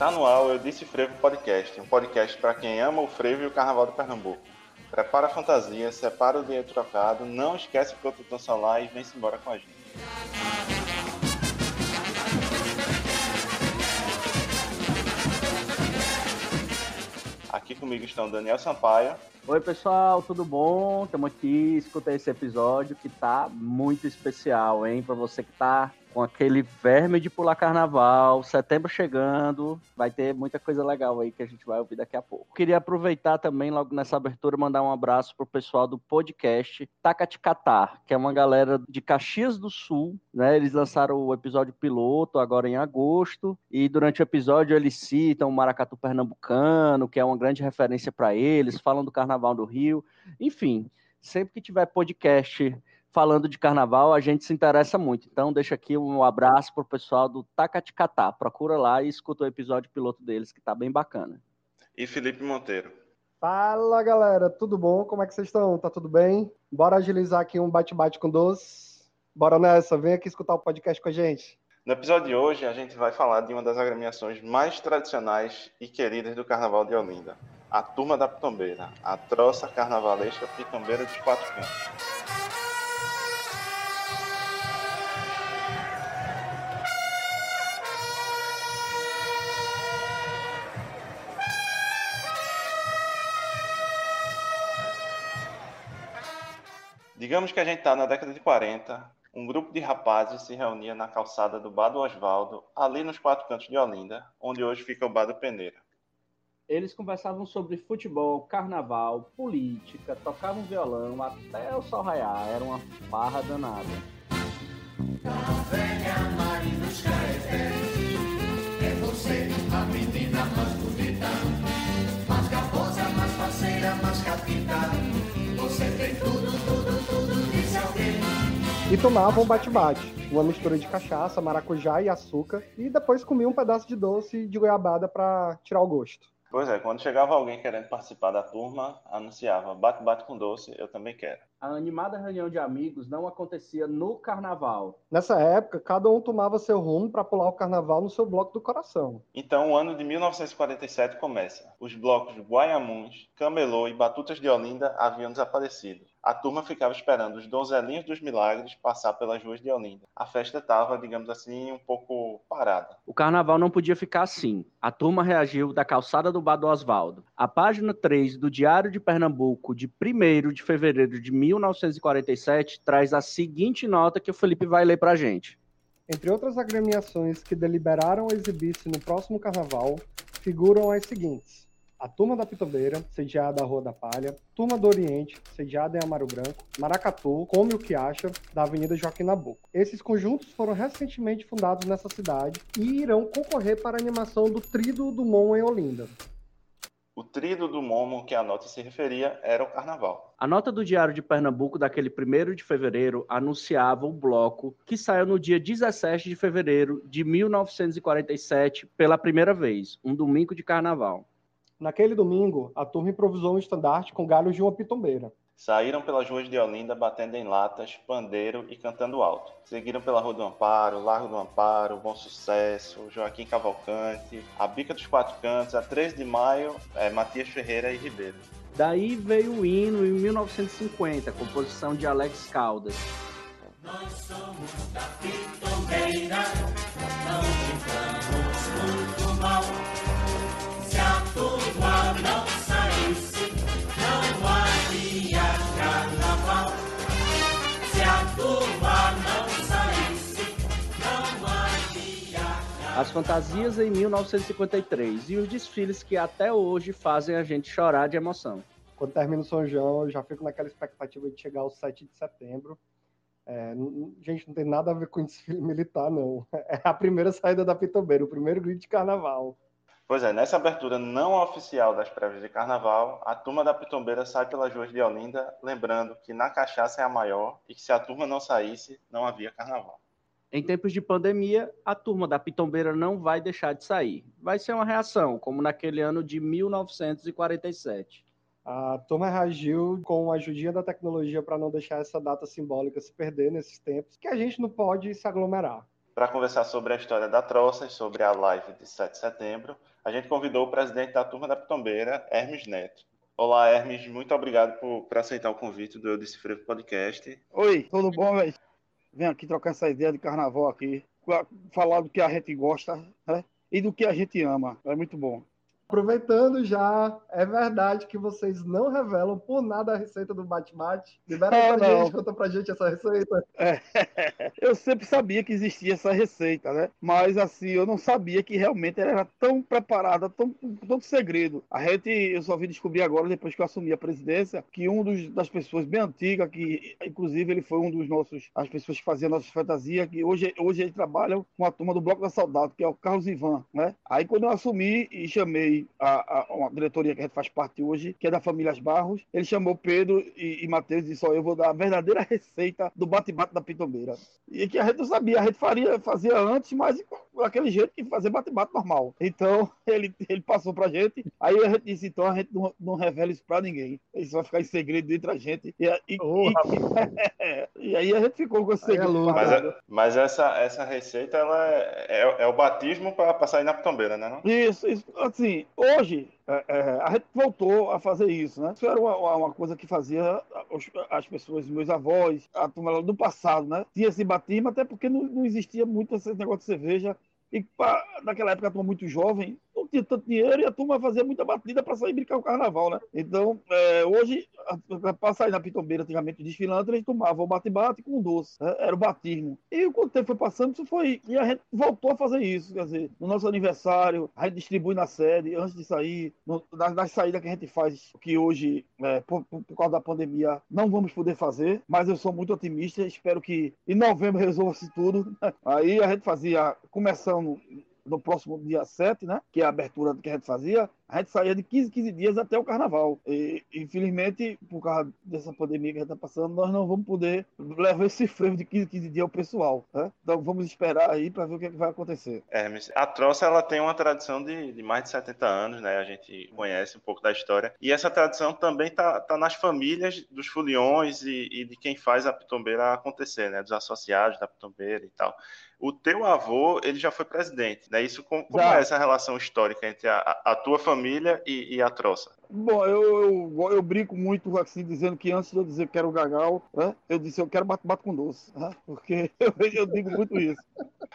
Está no ar o Eu Disse Frevo Podcast, um podcast para quem ama o frevo e o carnaval do Pernambuco. Prepara a fantasia, separa o dinheiro trocado, não esquece o protetor solar e vem-se embora com a gente. Aqui comigo estão Daniel Sampaio. Oi, pessoal, tudo bom? Estamos aqui, escutei esse episódio que tá muito especial, hein? Para você que tá com aquele verme de pular carnaval, setembro chegando, vai ter muita coisa legal aí que a gente vai ouvir daqui a pouco. Queria aproveitar também, logo nessa abertura, mandar um abraço pro pessoal do podcast Tacaticatar, que é uma galera de Caxias do Sul, né? Eles lançaram o episódio piloto agora em agosto, e durante o episódio eles citam o Maracatu Pernambucano, que é uma grande referência para eles, falam do Carnaval do Rio, enfim, sempre que tiver podcast falando de carnaval, a gente se interessa muito. Então, deixa aqui um abraço pro pessoal do Tacaticatá. Procura lá e escuta o episódio piloto deles, que tá bem bacana. E Felipe Monteiro. Fala, galera. Tudo bom? Como é que vocês estão? Tá tudo bem? Bora agilizar aqui um bate-bate com doce? Bora nessa. Vem aqui escutar o podcast com a gente. No episódio de hoje, a gente vai falar de uma das agremiações mais tradicionais e queridas do Carnaval de Olinda. A Turma da Pitombeira, a troça carnavalesca pitombeira dos quatro cantos. Digamos que a gente está na década de 40, um grupo de rapazes se reunia na calçada do Bar do Osvaldo, ali nos quatro cantos de Olinda, onde hoje fica o Bar do Peneira. Eles conversavam sobre futebol, carnaval, política, tocavam violão até o sol raiar, era uma farra danada. É você, a menina mais bonita, mais garbosa, mais parceira, mais capita. Você tem tudo, tudo. E tomavam bate-bate, uma mistura de cachaça, maracujá e açúcar, e depois comia um pedaço de doce de goiabada para tirar o gosto. Pois é, quando chegava alguém querendo participar da turma, anunciava bate-bate com doce, eu também quero. A animada reunião de amigos não acontecia no carnaval. Nessa época, cada um tomava seu rumo para pular o carnaval no seu bloco do coração. Então o ano de 1947 começa. Os blocos Guaiamuns, Camelô e Batutas de Olinda haviam desaparecido. A turma ficava esperando os donzelinhos dos milagres passar pelas ruas de Olinda. A festa estava, digamos assim, um pouco parada. O carnaval não podia ficar assim. A turma reagiu da calçada do Bar do Osvaldo. A página 3 do Diário de Pernambuco, de 1 de fevereiro de 1947, traz a seguinte nota que o Felipe vai ler pra gente. Entre outras agremiações que deliberaram exibir-se no próximo carnaval, figuram as seguintes: a Turma da Pitombeira, sediada à Rua da Palha, Turma do Oriente, sediada em Amaro Branco, Maracatu, Come o que Acha, da Avenida Joaquim Nabuco. Esses conjuntos foram recentemente fundados nessa cidade e irão concorrer para a animação do Trido do Mon em Olinda. O trido do Momo que a nota se referia era o carnaval. A nota do Diário de Pernambuco daquele 1 de fevereiro anunciava o bloco que saiu no dia 17 de fevereiro de 1947 pela primeira vez, um domingo de carnaval. Naquele domingo, a turma improvisou um estandarte com galhos de uma pitombeira. Saíram pelas ruas de Olinda batendo em latas, pandeiro e cantando alto. Seguiram pela Rua do Amparo, Largo do Amparo, Bom Sucesso, Joaquim Cavalcante, a Bica dos Quatro Cantos, a 13 de Maio, é, Matias Ferreira e Ribeiro. Daí veio o hino em 1950, composição de Alex Caldas. Nós somos da pitombeira, não As fantasias em 1953 e os desfiles que até hoje fazem a gente chorar de emoção. Quando termina o São João, eu já fico naquela expectativa de chegar ao 7 de setembro. É, gente, não tem nada a ver com desfile militar, não. É a primeira saída da pitombeira, o primeiro grito de carnaval. Pois é, nessa abertura não oficial das prévias de carnaval, a turma da Pitombeira sai pelas ruas de Olinda, lembrando que na cachaça é a maior e que se a turma não saísse, não havia carnaval. Em tempos de pandemia, a turma da Pitombeira não vai deixar de sair. Vai ser uma reação, como naquele ano de 1947. A turma reagiu com a ajudinha da tecnologia para não deixar essa data simbólica se perder nesses tempos, que a gente não pode se aglomerar. Para conversar sobre a história da Troça e sobre a live de 7 de setembro, a gente convidou o presidente da turma da Pitombeira, Hermes Neto. Olá, Hermes, muito obrigado por, por aceitar o convite do Eu Disse Frevo Podcast. Oi, tudo bom, velho? Vem aqui trocar essa ideia de carnaval aqui, falar do que a gente gosta né? e do que a gente ama. É muito bom. Aproveitando já, é verdade que vocês não revelam por nada a receita do bate-bate. Libera Não, pra não. gente, conta pra gente essa receita. É, eu sempre sabia que existia essa receita, né? Mas assim, eu não sabia que realmente ela era tão preparada, tão tanto segredo. A gente, eu só vim descobrir agora, depois que eu assumi a presidência, que um dos, das pessoas bem antigas, que inclusive ele foi um dos nossos, as pessoas que faziam nossas fantasias, que hoje, hoje ele trabalha com a turma do Bloco da Saudade, que é o Carlos Ivan, né? Aí quando eu assumi e chamei a, a, uma diretoria que a gente faz parte hoje, que é da Famílias Barros, ele chamou Pedro e, e Matheus e disse, ó, eu vou dar a verdadeira receita do bate-bate da Pitombeira. E que a gente não sabia, a gente faria, fazia antes, mas daquele jeito que fazer bate-bate normal. Então, ele, ele passou pra gente, aí a gente disse, então a gente não, não revela isso pra ninguém. Isso vai ficar em segredo entre a gente. E, e, Ô, e, e aí a gente ficou com esse é segredo. louco. Mas, é- mas essa, essa receita ela é, é- é o batismo para sair na Pitombeira, né? Não? Isso, isso. Assim, hoje é, é, a gente voltou a fazer isso, né? Isso era uma, uma- coisa que fazia as pessoas, meus avós, a turma do passado, né? Tinha esse batismo, até porque não, não existia muito esse negócio de cerveja. E pá, naquela época a turma muito jovem, não tinha tanto dinheiro e a turma fazia muita batida para sair brincar o carnaval, né? Então, é, hoje, para sair na pitombeira, antigamente desfilando, eles tomavam o bate-bate com doce, né? era o batismo. E quando o tempo foi passando, isso foi. E a gente voltou a fazer isso, quer dizer, no nosso aniversário, a gente distribui na sede, antes de sair, no, nas, saídas que a gente faz, que hoje, é, por, por- por causa da pandemia, não vamos poder fazer, mas eu sou muito otimista, espero que em novembro resolva-se tudo. Aí a gente fazia, começando no próximo dia 7, né? Que é a abertura que a gente fazia, a gente saía de 15, 15 dias até o carnaval. E, infelizmente, por causa dessa pandemia que a gente está passando, nós não vamos poder levar esse freio de 15, 15 dias ao pessoal. Né? Então vamos esperar aí para ver o que, é que vai acontecer. Hermes, a Troça ela tem uma tradição de, de mais de 70 anos, né? A gente conhece um pouco da história. E essa tradição também está tá nas famílias dos foliões e, e de quem faz a pitombeira acontecer, né? Dos associados da pitombeira e tal. O teu avô, ele já foi presidente, né? Isso com- como Já. é essa relação histórica entre a- a tua família e, e a Troça? Bom, eu, eu, eu brinco muito assim, dizendo que antes de eu dizer que era o Gagal, né, eu disse eu quero bate-bate com doce, né, porque eu, eu digo muito isso.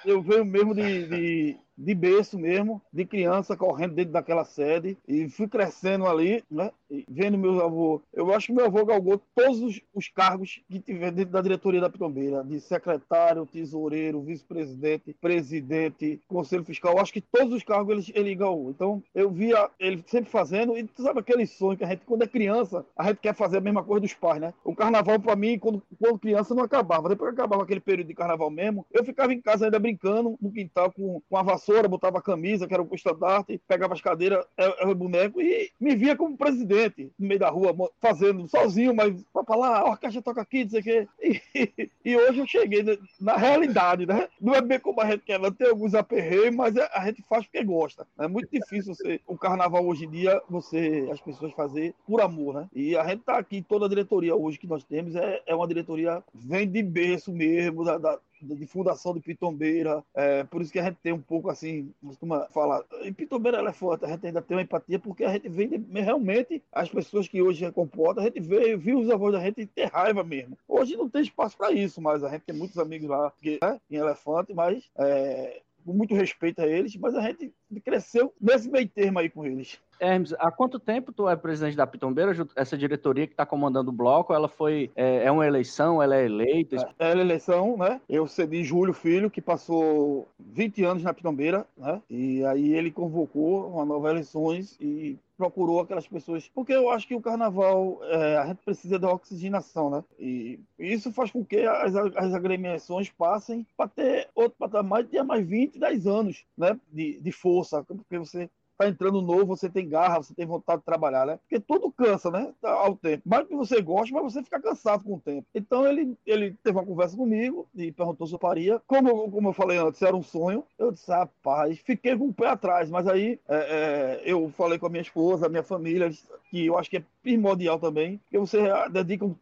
Eu venho mesmo de, de, de berço mesmo, de criança correndo dentro daquela sede e fui crescendo ali, né, vendo meu avô. Eu acho que meu avô galgou todos os, os cargos que tiver dentro da diretoria da Pitombeira, de secretário, tesoureiro, vice-presidente, presidente, conselho fiscal. Acho que todos os cargos ele, ele galgou. Então eu via ele sempre fazendo e sabe aquele sonho que a gente, quando é criança, a gente quer fazer a mesma coisa dos pais, né? O carnaval, pra mim, quando, quando criança, não acabava. Depois que acabava aquele período de carnaval mesmo, eu ficava em casa ainda brincando no quintal com, com a vassoura, botava a camisa, que era o estandarte, pegava as cadeiras, é, é, o boneco e me via como presidente no meio da rua, fazendo sozinho, mas pra falar, a orquestra toca aqui, não sei o quê. E, e hoje eu cheguei na, na realidade, né? Não é bem como a gente quer, tem alguns aperreios, mas é- a gente faz porque gosta. É muito difícil você, o carnaval hoje em dia, você, as pessoas fazer por amor, né? E a gente tá aqui, toda a diretoria hoje que nós temos é, é uma diretoria, vem de berço mesmo, da, da- de fundação de Pitombeira, é, por isso que a gente tem um pouco assim, costuma falar, em Pitombeira ela é forte, a gente ainda tem uma empatia, porque a gente de, realmente, as pessoas que hoje se comportam, a gente veio, viu os avós da gente ter raiva mesmo. Hoje não tem espaço para isso, mas a gente tem muitos amigos lá que, né, em Elefante, mas é, com muito respeito a eles, mas a gente cresceu nesse meio termo aí com eles. Hermes, há quanto tempo tu é presidente da Pitombeira? Essa diretoria que está comandando o bloco, ela foi. É, é uma eleição, ela é eleita? Era eleição, né? Eu cedi Júlio Filho, que passou 20 anos na Pitombeira, né? E aí ele convocou uma nova eleições e procurou aquelas pessoas. Porque eu acho que o carnaval, é, a gente precisa da oxigenação, né? E isso faz com que as, as agremiações passem para ter outro patamar tenha mais 20, 10 anos, né? De, de força. Porque você tá entrando novo, você tem garra, você tem vontade de trabalhar, né? Porque tudo cansa, né? Ao tempo. Mais que você gosta, mas você fica cansado com o tempo. Então ele, ele teve uma conversa comigo e perguntou se eu faria. Como, como eu falei antes, era um sonho. Eu disse, rapaz, fiquei com o pé atrás, mas aí é, é, eu falei com a minha esposa, a minha família, que eu acho que é primordial também, porque você dedica um,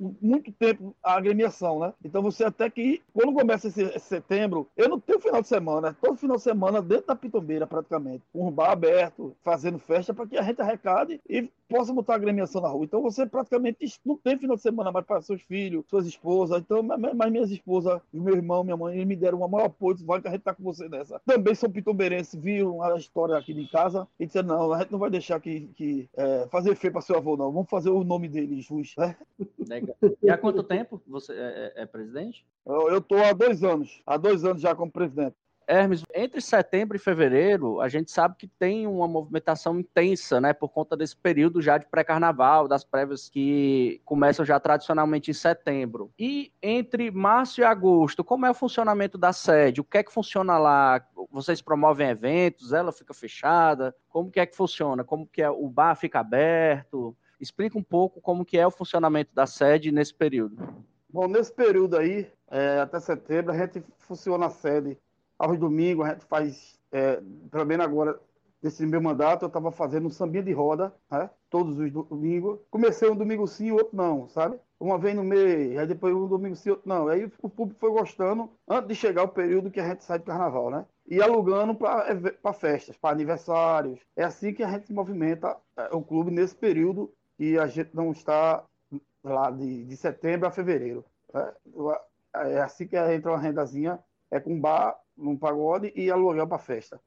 um muito tempo à agremiação, né? Então você até que, quando começa esse, esse setembro, eu não tenho final de semana, todo final de semana dentro da Pitombeira praticamente, com um bar aberto, fazendo festa para que a gente arrecade e possa botar a agremiação na rua. Então você praticamente não tem final de semana mais para seus filhos, suas esposas. Então, mas minhas esposas, meu irmão, minha mãe, eles me deram um maior apoio, vai que a gente tá com você nessa. Também são pitombeirenses, viram a história aqui de casa e disseram, não, a gente não vai deixar que, que é, fazer feio para seu avô, não. Vamos fazer o nome dele jus, né? Legal. E há quanto tempo você é, é, é presidente? Eu, tô há dois anos, há dois anos já como presidente. Hermes, entre setembro e fevereiro, a gente sabe que tem uma movimentação intensa, né, por conta desse período já de pré-carnaval, das prévias que começam já tradicionalmente em setembro. E entre março e agosto, como é o funcionamento da sede? O que é que funciona lá? Vocês promovem eventos? Ela fica fechada? Como que é que funciona? Como que é? O bar fica aberto? Explica um pouco como que é o funcionamento da sede nesse período. Bom, nesse período aí, é, até setembro, a gente funciona a sede aos domingos, a gente faz, é, pelo menos agora, nesse meu mandato, eu estava fazendo um sambinha de roda, né? todos os domingos. Comecei um domingo sim, outro não, sabe? Uma vez no mês, aí depois um domingo sim, outro não. Aí o público foi gostando, antes de chegar o período que a gente sai de carnaval, né? E alugando para festas, para aniversários. É assim que a gente movimenta é, o clube nesse período e a gente não está lá de, de setembro a fevereiro. Né? É assim que entra uma rendazinha, é com bar num pagode e aluguel para festa.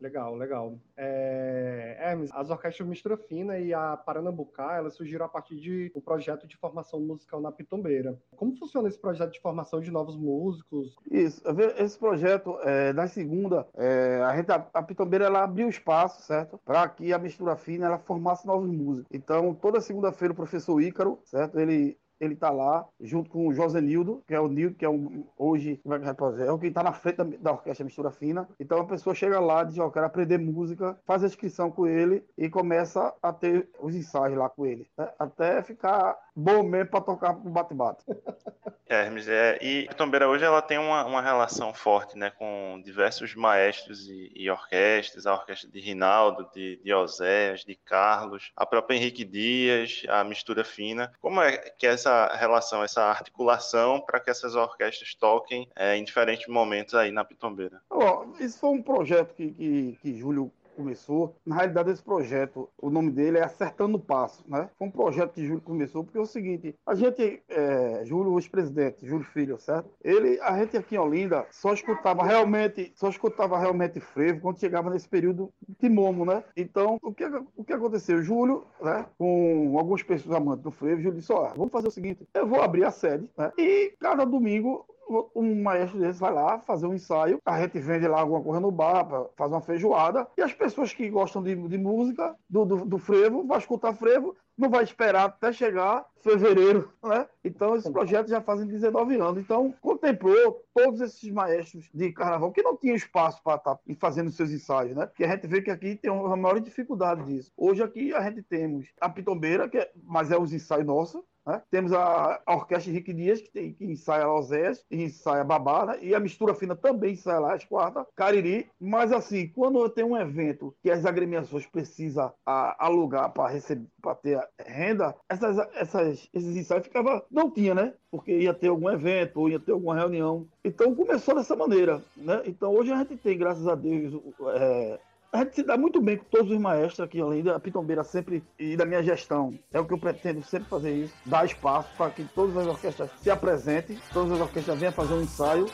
Legal, legal. É, Hermes, as orquestras Mistura Fina e a Paranambucá, elas surgiram a partir de um projeto de formação musical na Pitombeira. Como funciona esse projeto de formação de novos músicos? Isso, esse projeto, é, na segunda, é, a, gente, a, a Pitombeira, ela abriu espaço, certo? Para que a Mistura Fina, ela formasse novos músicos. Então, toda segunda-feira, o professor Ícaro, certo? Ele ele está lá, junto com o José Nildo, que é o Nildo, que é um, hoje, é é, o que está na frente da, da, orquestra Mistura Fina. Então a pessoa chega lá, diz, oh, quero aprender música, faz a inscrição com ele e começa a ter os ensaios lá com ele, né? até ficar bom mesmo para tocar o bate-bate. Hermes, é, e a Tombeira hoje ela tem uma, uma relação forte né, com diversos maestros e, e orquestras, a orquestra de Rinaldo, de, de Oséias, de Carlos, a própria Henrique Dias, a Mistura Fina. Como é que é essa relação, essa articulação para que essas orquestras toquem é, em diferentes momentos aí na Pitombeira? Oh, isso foi um projeto que, que, que Júlio começou. Na realidade, esse projeto, o nome dele é Acertando o Passo, né? Foi um projeto que Júlio começou, porque é o seguinte, a gente, é, Júlio, ex-presidente, Júlio Filho, certo? Ele, a gente aqui em Olinda só escutava realmente, só escutava realmente frevo quando chegava nesse período de momo, né? Então, o que, o que aconteceu? Júlio, né, com algumas pessoas amantes do frevo, Júlio disse, ó, vamos fazer o seguinte, eu vou abrir a sede, né? E cada domingo um maestro desse vai lá fazer um ensaio, a gente vende lá alguma coisa no bar, faz uma feijoada, e as pessoas que gostam de, de música, do, do, do, frevo, vai escutar frevo, não vai esperar até chegar fevereiro, né? Então, esse projeto já fazem 19 anos. Então, contemplou todos esses maestros de carnaval que não tinham espaço para estar tá fazendo seus ensaios, né? Porque a gente vê que aqui tem uma maior dificuldade disso. Hoje aqui a gente temos a pitombeira, que é, mas é os ensaios nossos, né? Temos a, a, Orquestra Henrique Dias, que, tem, que ensaia Losés, ensaia Babá, né? e a Mistura Fina também ensaia lá às quartas, Cariri. Mas assim, quando eu tenho um evento que as agremiações precisam a, alugar para receber, para ter renda, essas, essas, esses ensaios ficavam. Não tinha, né? Porque ia ter algum evento, ou ia ter alguma reunião. Então começou dessa maneira. Né? Então hoje a gente tem, graças a Deus, é, a gente se dá muito bem com todos os maestros aqui além da Pitombeira sempre e da minha gestão. É o que eu pretendo sempre fazer isso, dar espaço para que todas as orquestras se apresentem, todas as orquestras venham fazer um ensaio.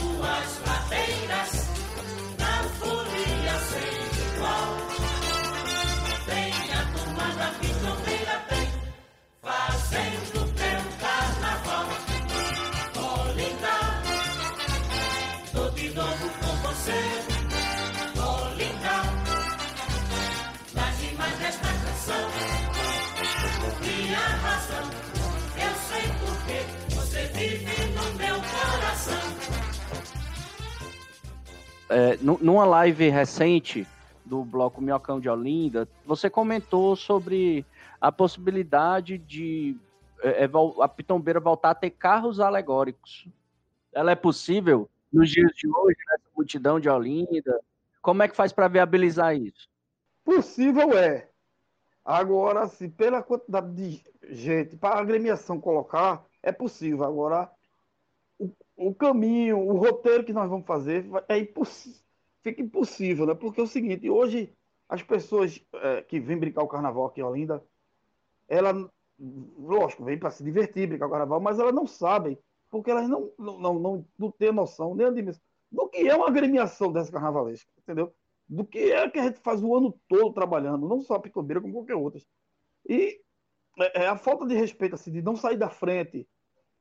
Tuas ladeiras, é, nu- numa live recente do bloco Minhocão de Olinda, você comentou sobre a possibilidade de é, é, a Pitombeira voltar a ter carros alegóricos. Ela é possível nos dias de hoje, nessa multidão de Olinda? Como é que faz para viabilizar isso? Possível é. Agora, se pela quantidade de gente, para a agremiação colocar, é possível. Agora, o, caminho, o roteiro que nós vamos fazer é impossível. Fica impossível, né? Porque é o seguinte, hoje as pessoas é, que vêm brincar o carnaval aqui em Olinda, ela, lógico, vem para se divertir, brincar o carnaval, mas elas não sabem, porque elas não, não, não, não, não têm noção nem a dimensão do que é uma agremiação dessa carnavalesca, entendeu? do que é que a gente faz o ano todo trabalhando, não só a Pitombeira, como qualquer outra. E é, é a falta de respeito, assim, de não sair da frente,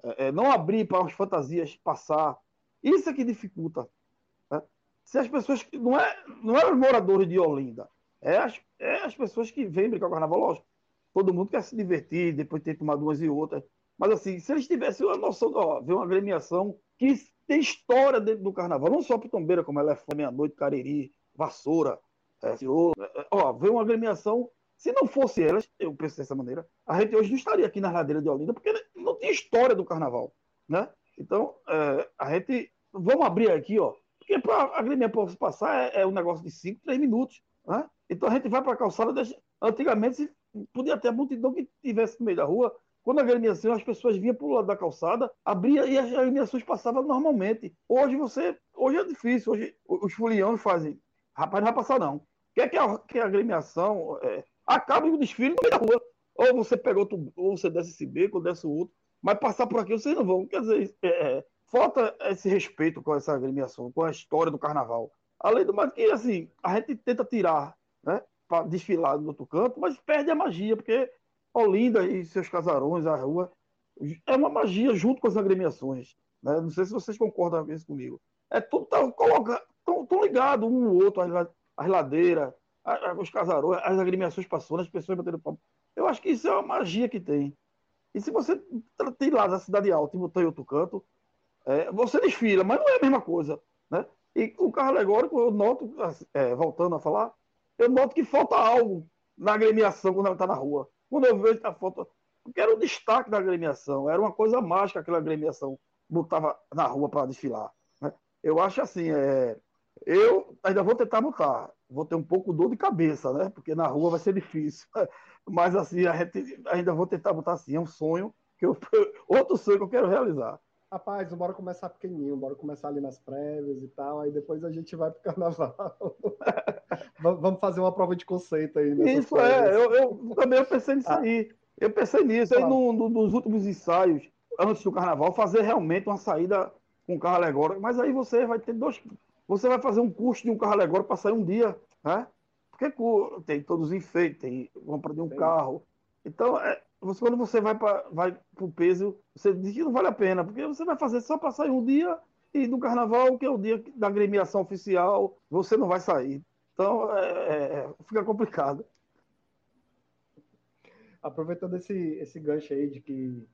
é, é, não abrir para as fantasias passar, isso é que dificulta. né? Se as pessoas não é, não é os moradores de Olinda, é as, é as pessoas que vêm brincar com o carnaval, lógico. Todo mundo quer se divertir, depois de ter tomado umas e outras. Mas assim, se eles tivessem uma noção, ó, ver uma agremiação que tem história dentro do carnaval, não só Pitombeira, como ela é meia-noite, Cariri, Vassoura, é, Ciolo, é, ó, ver uma agremiação. Se não fosse elas, eu penso dessa maneira, a gente hoje não estaria aqui na ladeira de Olinda, porque não tinha história do carnaval, né? Então, é, a gente, vamos abrir aqui, ó, porque para a agremiação passar é, é um negócio de 5, 3 minutos, né? Então a gente vai para a calçada, deixa... antigamente se podia ter a multidão que tivesse no meio da rua, quando a agremiação, as pessoas vinham para o lado da calçada, abria e as agremiações passavam normalmente. Hoje você, hoje é difícil, hoje os foliões fazem, rapaz, não vai passar não. Quer que a, que a agremiação é, acabe o desfile no meio da rua. Ou você pega outro, ou você desce esse beco, ou desce o outro, mas passar por aqui vocês não vão. Quer dizer, é, é, falta esse respeito com essa agremiação, com a história do carnaval. Além do mais que, assim, a gente tenta tirar, né, para desfilar do outro canto, mas perde a magia, porque Olinda e seus casarões, a rua, é uma magia junto com as agremiações. Né? Não sei se vocês concordam com isso comigo. É tudo tá, coloca, tão, tão ligado um no outro, ladeiras, a- a- os casarões, as agremiações passando, as pessoas batendo palma. Eu acho que isso é uma magia que tem. E se você tem lá na Cidade Alta e botar em outro canto, é, você desfila, mas não é a mesma coisa. Né? E o carro alegórico, eu noto, é, voltando a falar, eu noto que falta algo na agremiação quando ela está na rua. Quando eu vejo a foto, porque era o destaque da agremiação, era uma coisa mágica aquela agremiação botava na rua para desfilar. né? Eu acho assim, é, eu ainda vou tentar botar, vou ter um pouco dor de cabeça, né? Porque na rua vai ser difícil. Mas assim, ainda vou tentar botar assim, é um sonho que eu, outro sonho que eu quero realizar. Rapaz, bora começar pequenininho, bora começar ali nas prévias e tal, aí depois a gente vai pro carnaval. Va- Vamos fazer uma prova de conceito aí. nessas Isso é, prévias. eu, eu também pensei nisso Ah. aí. Eu pensei nisso aí no- no- nos últimos ensaios, antes do carnaval, fazer realmente uma saída com carro alegórico. Mas aí você vai ter dois. Você vai fazer um curso de um carro alegórico para sair um dia, né? Porque tem todos os enfeites, tem compra de um Tem. carro. Então, é, você, quando você vai para vai o peso, você diz que não vale a pena, porque você vai fazer só para sair um dia e no carnaval, que é o dia da agremiação oficial, você não vai sair. Então, é, é, é, fica complicado. Aproveitando esse, esse gancho aí de que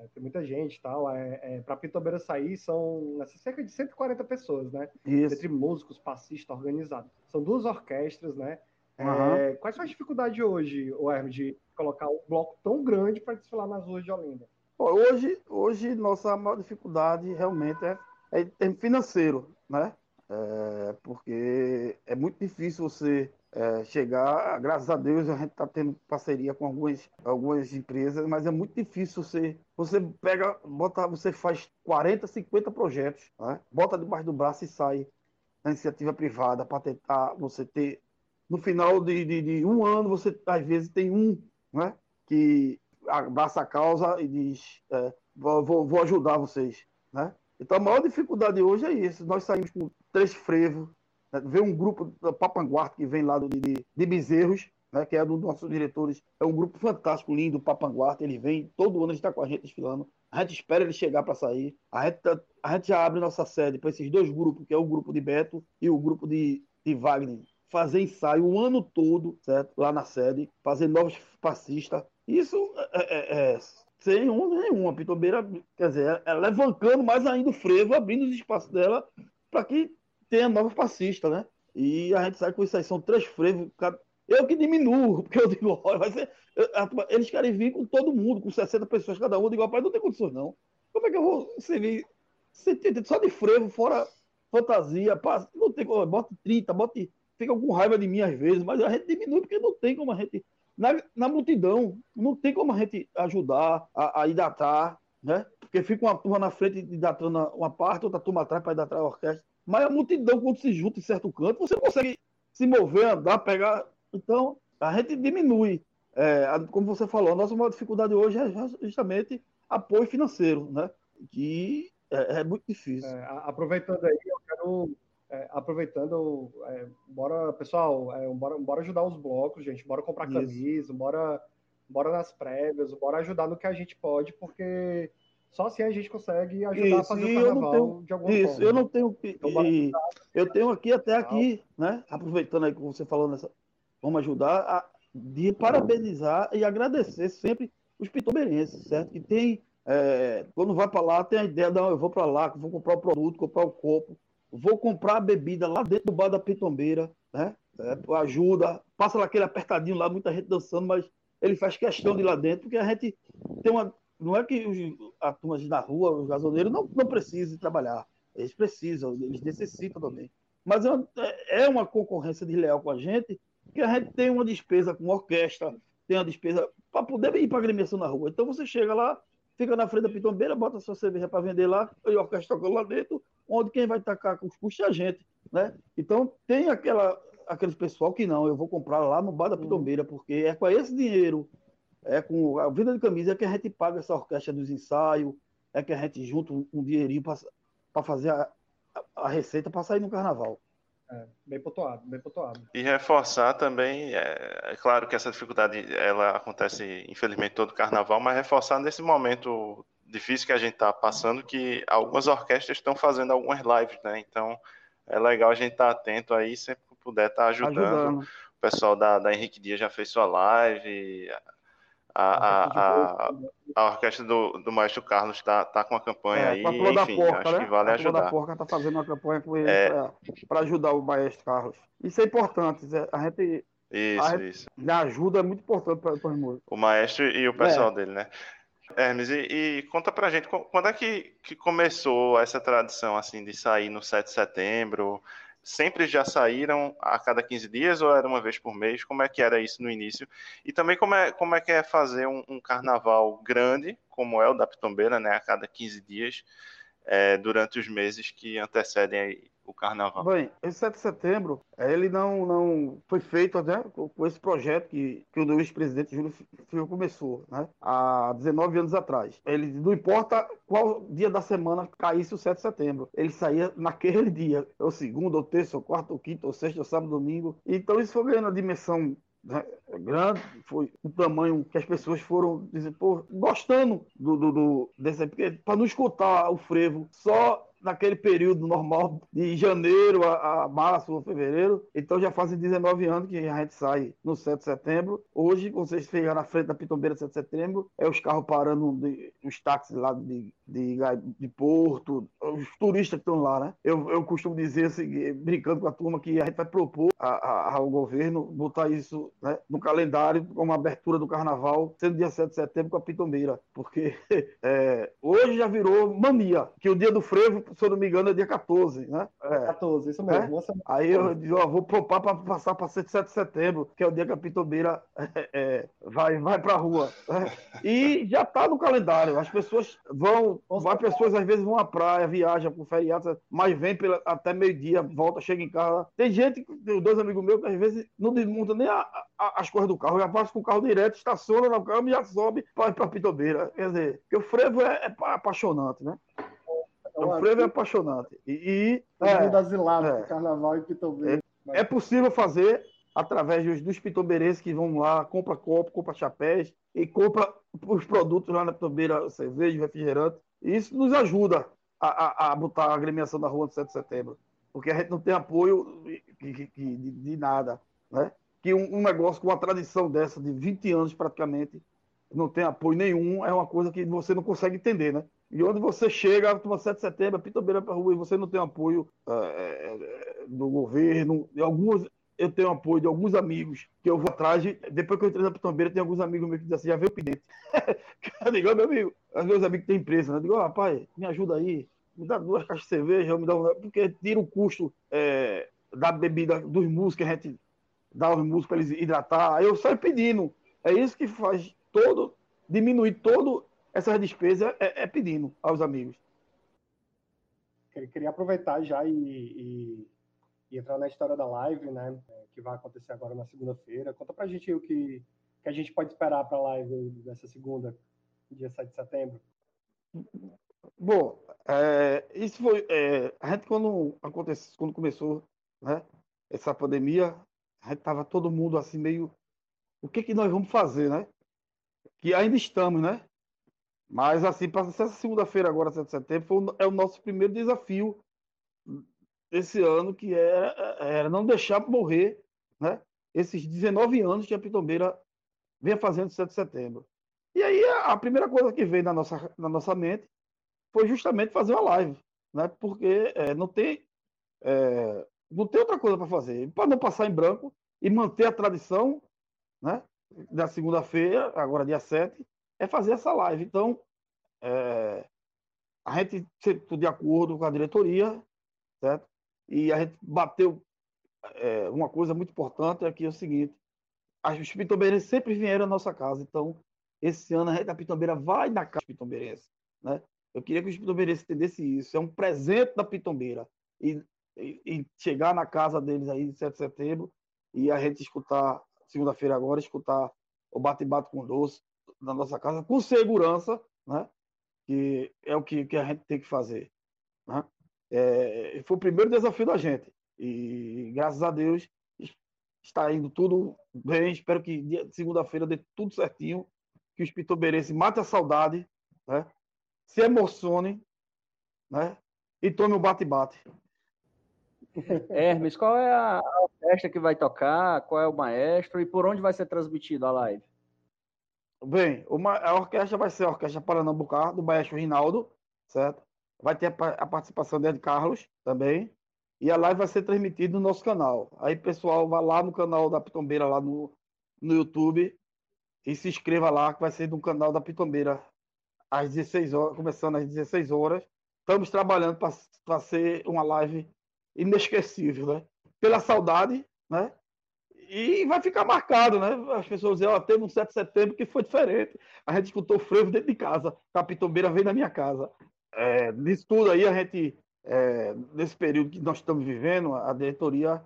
é, é, tem muita gente e tal, é, é, para Pitobeira sair são assim, cerca de 140 pessoas, né? Isso. Entre músicos, passistas, organizados. São duas orquestras, né? É, Aham. quais são as dificuldades hoje, o Hermes, de colocar um bloco tão grande para desfilar nas ruas de Olinda? Hoje, hoje nossa maior dificuldade realmente é, é, é financeiro, né? É, porque é muito difícil você é, chegar, graças a Deus a gente está tendo parceria com algumas, algumas empresas, mas é muito difícil você, você pega, bota, você faz 40, 50 projetos, né? bota debaixo do braço e sai na iniciativa privada para tentar você ter, no final de, de, de um ano, você às vezes tem um, né? que abraça a causa e diz: é, vou, vou- ajudar vocês. Né? Então a maior dificuldade hoje é isso. Nós saímos com três frevos? Vê um grupo da Papanguarte que vem lá do, de, de Bezerros, né? que é dos nossos diretores. É um grupo fantástico, lindo, o. Ele vem, todo ano ele está com a gente desfilando. A gente espera ele chegar para sair. A gente, tá- a gente já abre nossa sede para esses dois grupos, que é o grupo de Beto e o grupo de, de Wagner. Fazer ensaio o ano todo, certo? Lá na sede, fazer novos passistas. Isso é, é- é sem onda nenhuma. A Pitobeira, quer dizer, ela levantando mais ainda o frevo, abrindo os espaços dela para que tem a nova passista, né? E a gente sabe que isso aí são três frevos. Eu que diminuo, porque eu digo, olha, vai ser. Eles querem vir com todo mundo, com 60 pessoas cada um. Eu digo, rapaz, não tem condições, não. Como é que eu vou servir só de frevo, fora fantasia? Não tem como, bota 30, bota. Fica com raiva de mim às vezes, mas a gente diminui porque não tem como a gente. Na, na multidão, não tem como a gente ajudar a, a hidratar, né? Porque fica uma turma na frente hidratando uma parte, outra turma atrás para hidratar a orquestra. Mas a multidão, quando se junta em certo canto, você consegue se mover, andar, pegar. Então, a gente diminui. É, como você falou, a nossa maior dificuldade hoje é justamente apoio financeiro, né? Que é, é muito difícil. É, aproveitando aí, eu quero. É, aproveitando, é, bora, pessoal, é, bora, bora ajudar os blocos, gente. Bora comprar Isso. camisa, bora, bora nas prévias, bora ajudar no que a gente pode, porque só assim a gente consegue ajudar isso, a fazer o carnaval tenho, de alguma isso, forma. eu não tenho. Então, e, eu tenho aqui até aqui, né? Aproveitando aí que você falou nessa. Vamos ajudar a, de parabenizar e agradecer sempre os pitoberenses, certo? Que tem é, quando vai para lá, tem a ideia, não, eu vou para lá, vou comprar o produto, comprar o copo, vou comprar a bebida lá dentro do bar da Pitombeira, né? É, ajuda, passa lá aquele apertadinho lá, muita gente dançando, mas ele faz questão de ir lá dentro, porque a gente tem uma. Não é que os, a turma da rua, os gasoleiros, não, não precisam trabalhar. Eles precisam, eles necessitam também. Mas é, é uma concorrência desleal com a gente, que a gente tem uma despesa com orquestra, tem uma despesa para poder ir para a agremiação na rua. Então você chega lá, fica na frente da pitombeira, bota sua cerveja para vender lá, e a orquestra tocando lá dentro, onde quem vai tacar com os custos é a gente, né? Então tem aquela, aqueles pessoal que não, eu vou comprar lá no bar da pitombeira, porque é com esse dinheiro, é com a vida de camisa é que a gente paga essa orquestra dos ensaios, é que a gente junta um, dinheirinho para fazer a, a, a receita para sair no carnaval. É, bem pontuado, bem pontuado. E reforçar também, é, é, claro que essa dificuldade ela acontece infelizmente todo carnaval, mas reforçar nesse momento difícil que a gente está passando que algumas orquestras estão fazendo algumas lives, né? Então é legal a gente estar tá atento aí sempre que puder estar tá ajudando. ajudando. O pessoal da, da Henrique Dias já fez sua live, a, a, a, a, orquestra do, do Maestro Carlos está tá com a campanha é, aí, enfim, porca, acho né? que vale a ajudar. A Porca está fazendo uma campanha com ele é... para ajudar o Maestro Carlos. Isso é importante, a gente... Isso, a isso. A ajuda é muito importante para os músicos. O Maestro e o pessoal é. dele, né? Hermes, e, e, conta pra gente, quando é que, que começou essa tradição, assim, de sair no 7 de setembro? Sempre já saíram a cada 15 dias ou era uma vez por mês? Como é que era isso no início? E também como é, como é que é fazer um, um carnaval grande, como é o da Pitombeira, né, a cada 15 dias, é, durante os meses que antecedem o carnaval? Bem, esse 7 de setembro, ele não, não foi feito né, com esse projeto que, que o ex-presidente Júlio Filho começou, né, há 19 anos atrás. Ele não importa qual dia da semana caísse o 7 de setembro, ele saía naquele dia, ou segundo, ou terça, ou quarto, ou quinto, ou sexta, ou sábado, domingo. Então isso foi ganhando a dimensão né, grande, foi o tamanho que as pessoas foram dizer, pô, gostando do, do, do desse, para não escutar o frevo só naquele período normal de janeiro a, a, março ou fevereiro. Então já fazem 19 anos que a gente sai no 7 de setembro. Hoje, vocês chegar na frente da Pitombeira 7 de setembro, é os carros parando, de, os táxis lá de, de, de Porto, os turistas que estão lá, né? Eu, eu costumo dizer assim, brincando com a turma, que a gente vai propor a, a, ao governo botar isso né, no calendário como abertura do carnaval, sendo dia 7 de setembro com a Pitombeira. Porque é, hoje já virou mania, que o dia do frevo se eu não me engano, é dia 14, né? É. 14, isso mesmo. É? Aí eu digo, ó, vou propar para passar para 7 de setembro, que é o dia que a Pitombeira é, é, vai, vai para a rua. Né? E já está no calendário. As pessoas vão, vai pessoas às vezes vão à praia, viajam com feriados, mas vem pela, até meio-dia, volta, chega em casa. Tem gente, tem dois amigos meus que às vezes não desmonta nem a, a, as coisas do carro, já passa com o carro direto, estaciona no carro e já sobe para a Pitombeira. Quer dizer, porque o frevo é, é apaixonante, né? O frevo é apaixonante. E, e é, asilado é, carnaval e pitombeiro. É, é, possível fazer através dos, dos pitomberenses que vão lá, compra copo, compra chapéus e compra os produtos lá na pitombeira, cerveja, refrigerante. E isso nos ajuda a, a, a, botar a agremiação da rua no 7 de setembro. Porque a gente não tem apoio de, de, de nada. Né? Que um, um negócio com uma tradição dessa, de 20 anos praticamente, não tem apoio nenhum, é uma coisa que você não consegue entender, né? E onde você chega, toma 7 de setembro, a Pitombeira para rua e você não tem apoio é, do governo, de algumas, eu tenho apoio de alguns amigos que eu vou atrás. De, depois que eu entrei na Pitombeira, tem alguns amigos meus que dizem assim: já veio o pedinte. eu digo, meu amigo, os meus amigos têm empresa, né? Eu digo, oh, rapaz, me ajuda aí, me dá duas caixas de cerveja, me dá um... porque tira o custo é, da bebida dos músicos, que a gente dá aos músicos para eles hidratar. Aí eu saio pedindo. É isso que faz todo, diminuir todo essas despesas é, é pedindo aos amigos. Queria aproveitar já e, e, e, entrar na história da live, né? Que vai acontecer agora na segunda-feira. Conta pra gente o que, que a gente pode esperar para a live dessa segunda, dia 7 de setembro. Bom, é, isso foi. É, a gente, quando, aconteceu, quando começou né, essa pandemia, a gente tava todo mundo assim, meio. O que, que nós vamos fazer, né? Que ainda estamos, né? Mas, assim, essa segunda-feira, agora, 7 de setembro, foi, é o nosso primeiro desafio esse ano, que era, era não deixar morrer né, esses 19 anos que a Pitombeira vem fazendo 7 de setembro. E aí, a, primeira coisa que veio na nossa, na nossa mente foi justamente fazer uma live, né? Porque é, não tem é, não tem outra coisa para fazer. Para não passar em branco e manter a tradição, né? Da segunda-feira, agora dia 7, é fazer essa live. Então, é, a gente sempre de acordo com a diretoria, certo? E a gente bateu é, uma coisa muito importante aqui é o seguinte: os pitombeirenses sempre vieram à nossa casa. Então, esse ano a gente da Pitombeira vai na casa dos pitombeirenses, né? Eu queria que os pitombeirenses entendessem isso. É um presente da Pitombeira. E, e, e chegar na casa deles aí, 7 de setembro, e a gente escutar, segunda-feira agora, escutar o bate-bate com doce, na nossa casa com segurança, né? que é o que, que a gente tem que fazer. Né? É, foi o primeiro desafio da gente. E graças a Deus está indo tudo bem. Espero que segunda-feira dê tudo certinho. Que os pitoberenses matem a saudade, né? se emocionem né? e tome o bate-bate. Hermes, qual é a orquestra que vai tocar? Qual é o maestro e por onde vai ser transmitido a live? Bem, uma, a orquestra vai ser a Orquestra Paranambucá, do Maestro Rinaldo, certo? Vai ter a, a participação de Ed Carlos também. E a live vai ser transmitida no nosso canal. Aí, pessoal, vá lá no canal da Pitombeira, lá no, no YouTube, e se inscreva lá, que vai ser no canal da Pitombeira, às 16 horas, começando às 16 horas. Estamos trabalhando para ser uma live inesquecível, né? Pela saudade, né? E vai ficar marcado, né? As pessoas dizem, ó, teve um 7 de setembro que foi diferente. A gente escutou frevo dentro de casa. Capitombeira veio na minha casa. É, disso tudo aí, a gente, é, nesse período que nós estamos vivendo, a diretoria,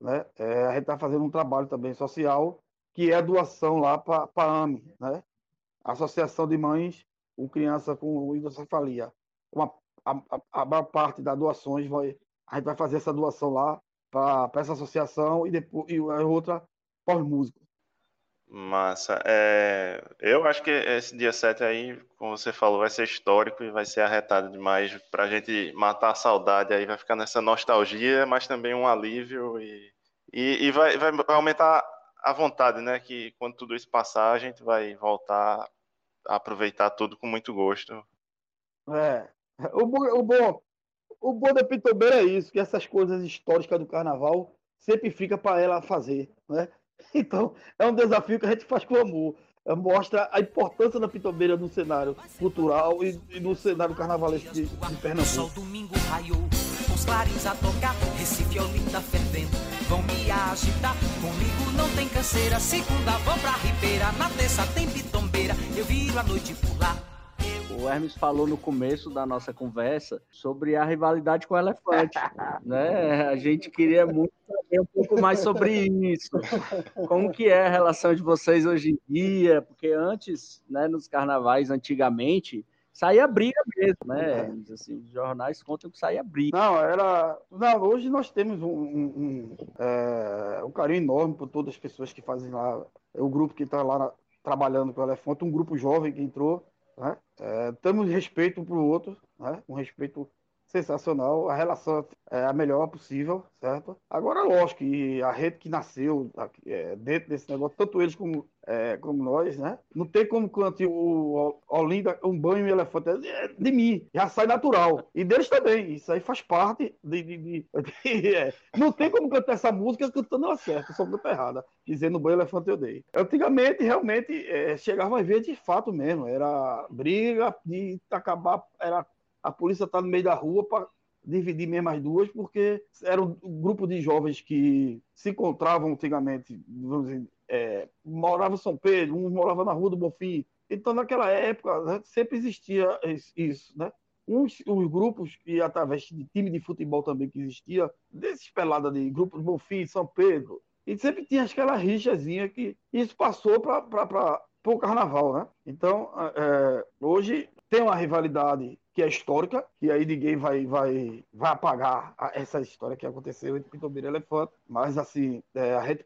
né? É, a gente está fazendo um trabalho também social, que é a doação lá para a AME, né? Associação de Mães com Criança com Hidrocefalia. Uma, a, a, a maior parte das doações vai, a gente vai fazer essa doação lá para essa associação e depois e a outra músicos. Massa. É, eu acho que esse dia 7 aí, como você falou, vai ser histórico e vai ser arretado demais para a gente matar a saudade aí, vai ficar nessa nostalgia, mas também um alívio e, e, e vai, vai aumentar a vontade, né? Que quando tudo isso passar, a gente vai voltar a aproveitar tudo com muito gosto. É. O bom, o bom o bom da Pitombeira é isso, que essas coisas históricas do carnaval sempre fica para ela fazer, né? Então, é um desafio que a gente faz com amor. É, mostra a importância da Pitombeira no cenário cultural e, e no cenário carnavalesco de, de Pernambuco. Domingo raiou, os clarins a tocar, Recife Olinda fervendo, vão me agitar. Comigo não tem canseira, segunda vão pra Ribeira, na terça tem Pitombeira, eu viro a noite. O Hermes falou no começo da nossa conversa sobre a rivalidade com o elefante. né? A gente queria muito saber um pouco mais sobre isso. Como que é a relação de vocês hoje em dia? Porque antes, né, nos carnavais, antigamente, saía briga mesmo, né? Assim, os jornais contam que saía briga. Não, era. Não, hoje nós temos um, um, um, é, um carinho enorme por todas as pessoas que fazem lá. O grupo que está lá trabalhando com o elefante, um grupo jovem que entrou né? É, temos respeito para o outro, né? um respeito sensacional, a relação é a melhor possível, certo? Agora, lógico, que a rede que nasceu é, dentro desse negócio, tanto eles como, é, como nós, né? Não tem como quando o Olinda, um banho e elefante, é de mim, já sai natural. E deles também, isso aí faz parte de. de, de, de é. Não tem como cantar essa música cantando ela certa, só canta errada, dizendo banho elefante eu dei. Antigamente, realmente, é, chegava a ver de fato mesmo, era briga de acabar, era a polícia está no meio da rua para dividir mesmo as duas, porque era um grupo de jovens que se encontravam antigamente, vamos dizer, é, moravam em São Pedro, um morava na Rua do Bonfim. Então, naquela época, né, sempre existia isso, né? Uns, os grupos, e através de time de futebol também que existia, desses peladas de grupos Bonfim, São Pedro, e sempre tinha aquela rixazinha que isso passou para o carnaval, né? Então, é, hoje tem uma rivalidade que é histórica, que aí ninguém vai, vai, vai apagar essa história que aconteceu entre Pitombeira e Elefante, mas assim, é, a, gente,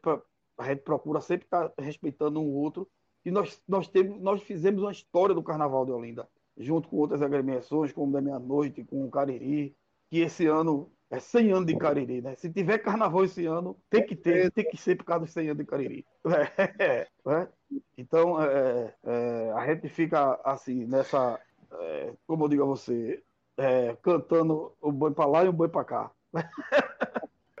a gente procura sempre estar tá respeitando um outro, e nós, nós, temos, nós fizemos uma história do Carnaval de Olinda, junto com outras agremiações, como da Meia-Noite, com o Cariri, que esse ano é 100 anos de Cariri, né? Se tiver carnaval esse ano, tem que ter, tem que ser por causa dos 100 anos de Cariri. É, é. Então, é, é, a gente fica assim, nessa, é, como eu digo a você, é, cantando o boi para lá e o boi para cá.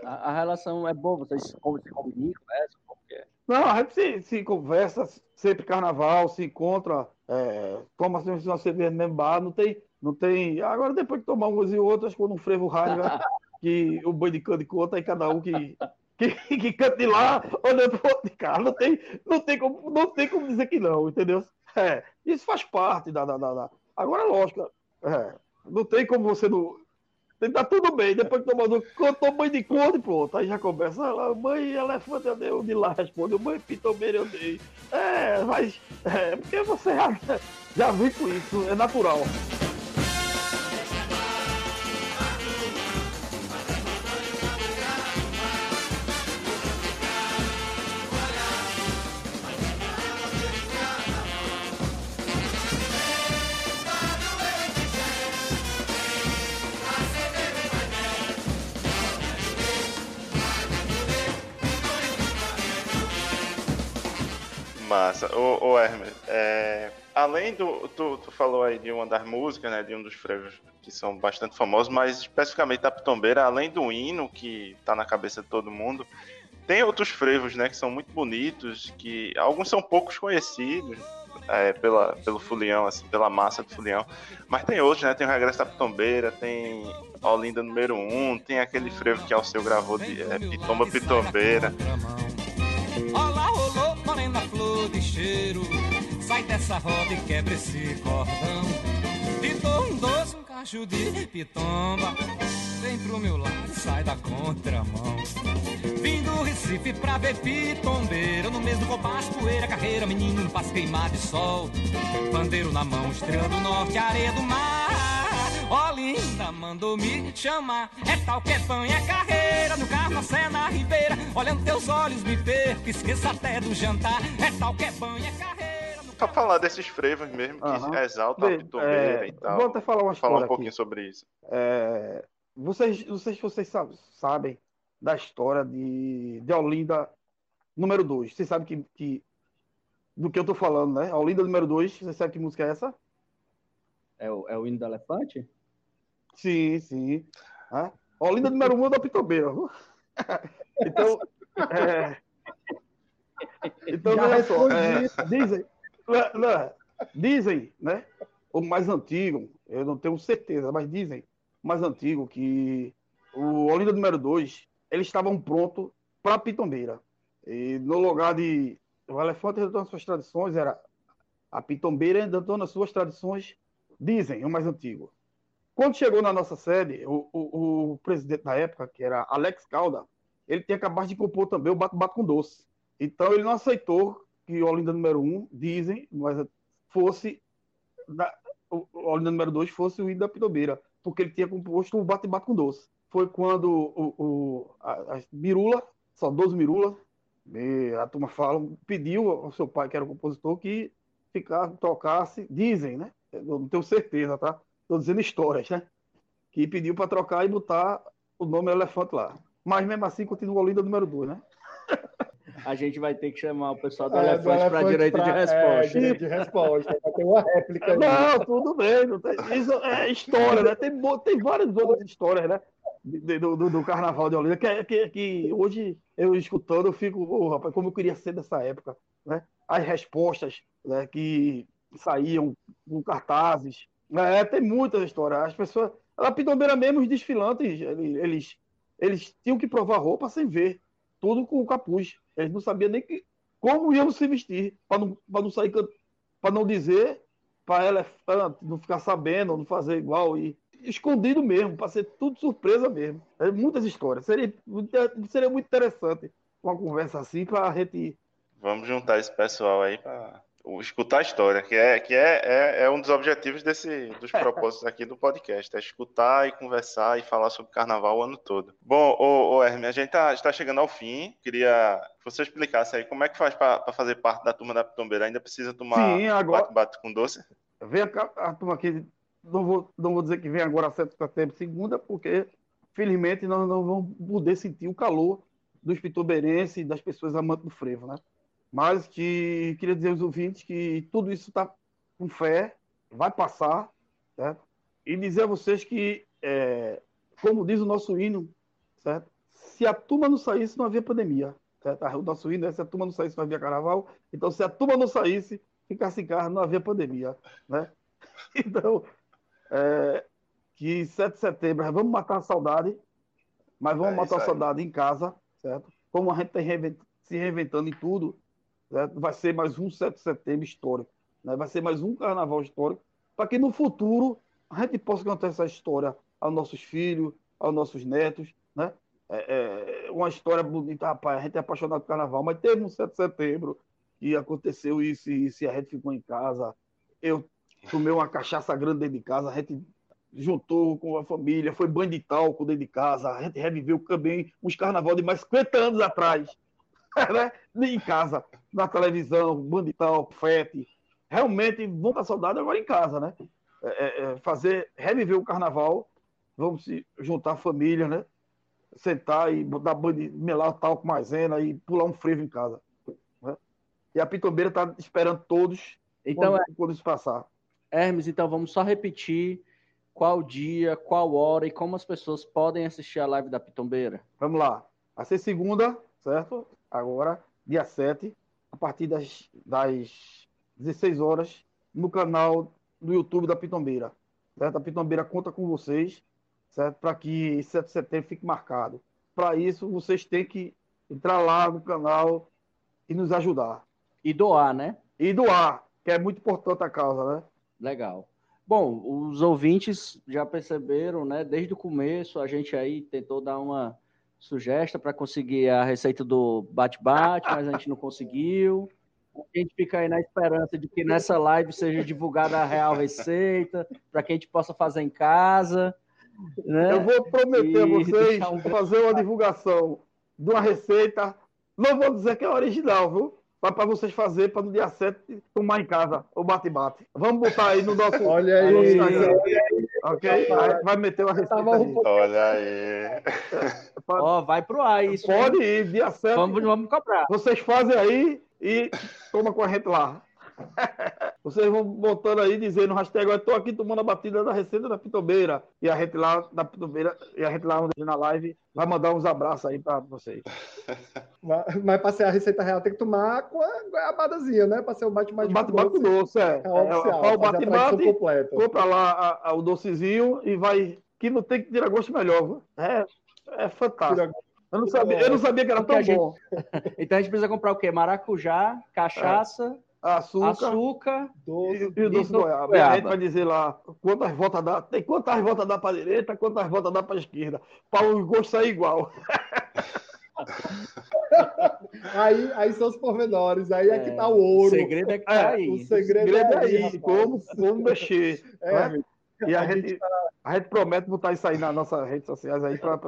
A, a, relação é boa, vocês se comunicam, conversam, como é? Não, a gente se, se conversa, sempre carnaval, se encontra, é, toma assim, uma cerveja no mesmo bar, não tem, não tem. Agora, depois de tomar umas e outras, quando um frevo rasga, que o boi de cano conta, aí cada um que, que, que canta de lá, pro outro de cá. Não tem, não, tem como, não tem como dizer que não, entendeu? É, isso faz parte da, da, da, Agora, lógico, é, não tem como você não. Tem que tá tudo bem, depois que tomou cantou mãe de cor e pronto. Aí já começa, ah, mãe elefante eu dei, de lá responde, mãe pitombeira eu dei. É, mas, é, porque você já, já viu com isso, é natural. Massa. Ô, ô Hermes, é, além do. Tu, tu, falou aí de uma das músicas, né? De um dos frevos que são bastante famosos, mas especificamente da Pitombeira, além do hino que tá na cabeça de todo mundo, tem outros frevos, né? Que são muito bonitos, que alguns são poucos conhecidos. É, pela, pelo Fulião, assim, pela massa do Fulião. Mas tem outros, né? Tem o Regresso da Pitombeira, tem Olinda número 1, um, tem aquele frevo que Alceu gravou de é, Pitomba Pitombeira. Olá, cheiro. Sai dessa roda e quebra esse cordão. Dou um doce, um cacho de pitomba. Vem pro meu lado, sai da contramão. Vim do Recife pra ver pitombeira. No mesmo compasso, poeira, carreira, menino no queimado de sol. Bandeiro na mão, estrela do norte, areia do mar. Olinda mandou me chamar. É tal que é e é carreira. No carro na ribeira. Olhando teus olhos me perco. Esqueça até do jantar. É tal que é e é carreira. Só falar desses frevos mesmo, que uhum. exaltam a pitobeira é, e tal. Vou até falar uma Falar um pouquinho sobre isso. É, vocês, não sei se vocês sabem da história de, de Olinda número 2. Vocês sabem que, que, do que eu tô falando, né? Olinda número 2, vocês sabem que música é essa? É o, é o hino do elefante? Sim, sim. Ah, Olinda número um é da Pitobeira. então, é... então olha só, é, dizem, dizem, né? O mais antigo, eu não tenho certeza, mas dizem, o mais antigo, que o Olinda número 2, eles estavam prontos para a Pitombeira. E no lugar de. O elefante às suas tradições, era a Pitombeira retornou às suas tradições, dizem, o mais antigo. Quando chegou na nossa sede, o, o, o, presidente da época, que era Alex Calda, ele tinha acabado de compor também o Bato com Doce. Então ele não aceitou que o Olinda número 1, um, dizem, mas fosse da, o Olinda número 2 fosse o Ida Pitobeira, porque ele tinha composto o Bate Bate com Doce. Foi quando o, o a, a Mirula, só 12 Mirula, a turma fala, pediu ao seu pai, que era o compositor, que ficasse, tocasse, dizem, né? Eu não tenho certeza, tá? Estou dizendo histórias, né? que pediu para trocar e botar o nome elefante lá. Mas mesmo assim continua Olinda número 2, né? A gente vai ter que chamar o pessoal do É, elefante para direito de pra- É, resposta. direito de resposta. Vai ter uma réplica. Não, tudo bem. não tem- isso é história, né? Tem, tem várias outras histórias, né? de- do, do, do Carnaval de Olinda, que, é- que, que hoje eu escutando, eu fico, oh, rapaz, como eu queria ser dessa época, né? As respostas né, que saíam com cartazes, né? Tem muitas histórias. As pessoas, a Pitombeira mesmo, os desfilantes, eles, eles, tinham que provar roupa sem ver, tudo com o capuz. Eles não sabiam nem que, como iam se vestir, para não, não sair, para não dizer para elefante, não ficar sabendo, não fazer igual e escondido mesmo, para ser tudo surpresa mesmo. É muitas histórias. Seria, seria muito interessante uma conversa assim para a gente. Vamos juntar esse pessoal aí para escutar a história, que é, que é, é, é um dos objetivos desse, dos propósitos aqui do podcast, é escutar e conversar e falar sobre carnaval o ano todo. Bom, ô, ô Hermes, a gente está tá chegando ao fim. Queria que você explicasse aí como é que faz para fazer parte da turma da Pitombeira. Ainda precisa tomar agora- bate-bate com doce? Vem a, a turma aqui, não vou, não vou dizer que vem agora 7 de setembro, segunda, porque felizmente nós não vamos poder sentir o calor dos pitobeirenses e das pessoas amantes do frevo, né? Mas que queria dizer aos ouvintes que tudo isso está com fé, vai passar, certo? E dizer a vocês que, é, como diz o nosso hino, certo? Se a turma não saísse, não havia pandemia. Certo? O nosso hino é se a turma não saísse, não havia carnaval. Então, se a turma não saísse, ficasse em casa, não havia pandemia. Né? Então, é, que 7 de setembro, vamos matar a saudade, mas vamos É matar a saudade em casa, certo? Como a gente está se reinventando em tudo? Vai ser mais um 7 de setembro histórico. Né? Vai ser mais um carnaval histórico, para que no futuro a gente possa contar essa história aos nossos filhos, aos nossos netos, né? É, é, uma história bonita, rapaz, a gente é apaixonado por carnaval, mas teve um 7 de setembro e aconteceu isso e isso, e a gente ficou em casa. Eu tomei uma cachaça grande dentro de casa, a gente juntou com a família, foi banho de talco dentro de casa, a gente reviveu também uns carnaval de mais 50 anos atrás, né? em casa, na televisão, talco, fete. Realmente, vamos estar saudade agora em casa, né? É, é, é, fazer, reviver o carnaval, vamos se juntar a família, né? Sentar e dar banho de melar talco maisena e pular um frevo em casa. né? E a Pitombeira está esperando todos Então, quando, quando isso passar. Hermes, então vamos só repetir qual dia, qual hora e como as pessoas podem assistir a live da Pitombeira. Vamos lá. Vai ser segunda, certo? Agora, dia 7, a partir das, das 16 horas, no canal do YouTube da Pitombeira. Certo? A Pitombeira conta com vocês, certo? Para que 7 de setembro fique marcado. Para isso, vocês têm que entrar lá no canal e nos ajudar. E doar, né? E doar, que é muito importante a causa, né? Legal. Bom, os ouvintes já perceberam, né? Desde o começo a gente aí tentou dar uma sugestão para conseguir a receita do bate-bate, mas a gente não conseguiu. A gente fica aí na esperança de que nessa live seja divulgada a real receita, para que a gente possa fazer em casa. Né? Eu vou prometer a E vocês deixar um- fazer uma divulgação de uma receita. Não vou dizer que é original, viu? Mas para vocês fazerem para no dia 7 tomar em casa o bate-bate. Vamos botar aí no nosso, Olha no nosso aí. Ok? Aí vai meter uma receita Tava aí. Olha aí. Ó, vai pro ar isso. Pode ir, dia 7. Vamos, vamos cobrar. Vocês fazem aí e toma com a gente lá. Vocês vão botando aí, dizendo hashtag, eu estou aqui tomando a batida da receita da Pitombeira. E a gente lá da Pitombeira, e a gente lá na live vai mandar uns abraços aí para vocês. Mas, mas para ser a receita real tem que tomar com a goiabadazinha, né? Para ser o bate-bate Bate-bate com doce, é. É o oficial, É, fazer o bate-bate, compra lá a- a- o docezinho e vai. Que não tem que tirar gosto melhor, viu? É, é fantástico. Tira- Eu não, sabia, eu não sabia que era tão a gente- bom. Então a gente precisa comprar o quê? Maracujá, cachaça, Açúcar, açúcar. Doce. e, e o doce do- goiaba. E a gente goiaba. vai dizer lá quantas voltas dá. Tem quantas voltas dá para direita, quantas voltas dá para esquerda. Para o gosto sair igual. Aí, aí são os pormenores, aí é, É, que tá o O ouro. segredo é que tá É, aí. o segredo Segredo é é aí, aí, como, como mexer. É, né? E a, a gente, gente a gente promete botar isso aí nas nossas redes sociais aí para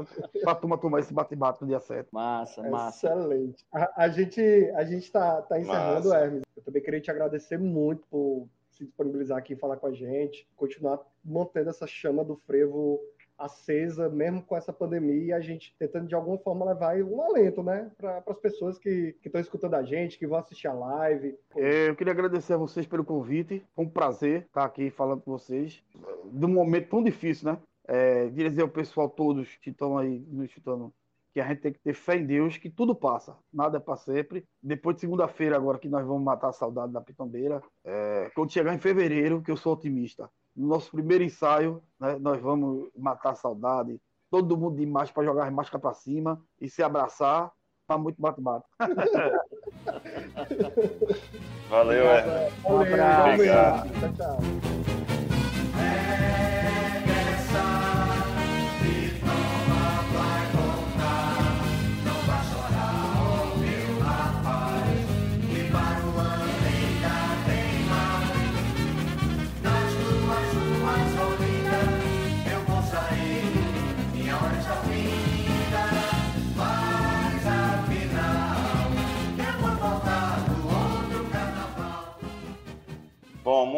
a turma tomar esse bate-bate no dia 7. Massa, massa. Excelente. A, a gente a gente tá, tá encerrando, Massa. Hermes. Eu também queria te agradecer muito por se disponibilizar aqui e falar com a gente, continuar mantendo essa chama do frevo acesa, mesmo com essa pandemia, e a gente tentando de alguma forma levar um alento, né, para as pessoas que estão escutando a gente, que vão assistir a live. É, eu queria agradecer a vocês pelo convite. Foi um prazer estar aqui falando com vocês. De um momento tão difícil, né? É, dizer ao pessoal todos que estão aí nos escutando que a gente tem que ter fé em Deus, que tudo passa, nada é para sempre. Depois de segunda-feira, agora que nós vamos matar a saudade da pitombeira, é, quando chegar em fevereiro, que eu sou otimista, no nosso primeiro ensaio, né, nós vamos matar a saudade, todo mundo de máscara para jogar as máscaras para cima e se abraçar para muito bate-bate. Valeu, é. Valeu, abraço. obrigado. Tchau, tchau.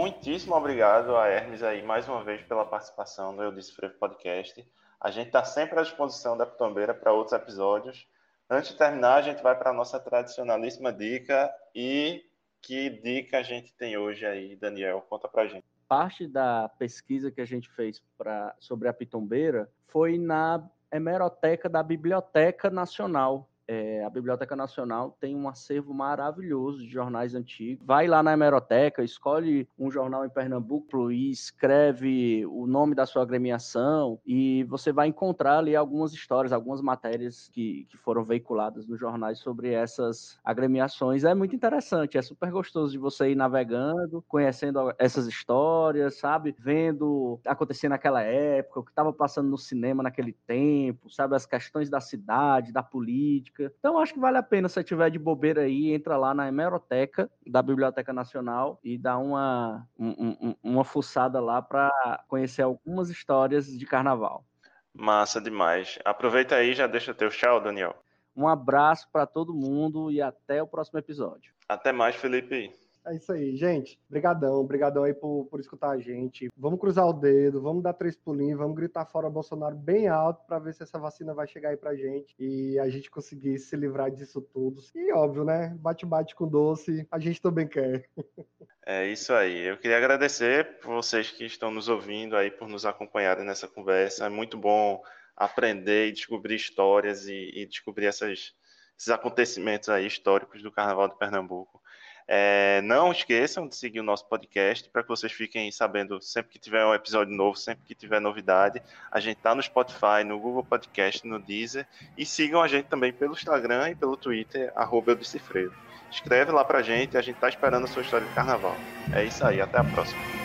Muitíssimo obrigado a Hermes aí mais uma vez pela participação no Eu Disse Frevo Podcast. A gente está sempre à disposição da Pitombeira para outros episódios. Antes de terminar, a gente vai para a nossa tradicionalíssima dica. E que dica a gente tem hoje aí, Daniel? Conta pra gente. parte da pesquisa que a gente fez pra, sobre a pitombeira foi na hemeroteca da Biblioteca Nacional. É, a Biblioteca Nacional tem um acervo maravilhoso de jornais antigos. Vai lá na hemeroteca, escolhe um jornal em Pernambuco e escreve o nome da sua agremiação e você vai encontrar ali algumas histórias, algumas matérias que, que foram veiculadas nos jornais sobre essas agremiações. É muito interessante, é super gostoso de você ir navegando, conhecendo essas histórias, sabe? Vendo acontecer naquela época, o que estava passando no cinema naquele tempo, sabe? As questões da cidade, da política. Então, acho que vale a pena, se você tiver de bobeira aí, entra lá na hemeroteca da Biblioteca Nacional e dá uma, um- um- uma fuçada lá para conhecer algumas histórias de carnaval. Massa demais. Aproveita aí e já deixa teu tchau, Daniel. Um abraço para todo mundo e até o próximo episódio. Até mais, Felipe. É isso aí, gente. Brigadão, brigadão aí por, por escutar a gente. Vamos cruzar o dedo, vamos dar três pulinhos, vamos gritar fora Bolsonaro bem alto para ver se essa vacina vai chegar aí pra gente e a gente conseguir se livrar disso tudo. E óbvio, né? Bate-bate com doce, a gente também quer. É isso aí. Eu queria agradecer vocês que estão nos ouvindo aí, por nos acompanharem nessa conversa. É muito bom aprender e descobrir histórias e, e descobrir essas, esses acontecimentos aí históricos do Carnaval de Pernambuco. É, não esqueçam de seguir o nosso podcast para que vocês fiquem sabendo sempre que tiver um episódio novo, sempre que tiver novidade. A gente está no Spotify, no Google Podcast, no Deezer. E sigam a gente também pelo Instagram e pelo Twitter, arroba. Escreve lá pra gente, a gente tá esperando a sua história de carnaval. É isso aí, até a próxima.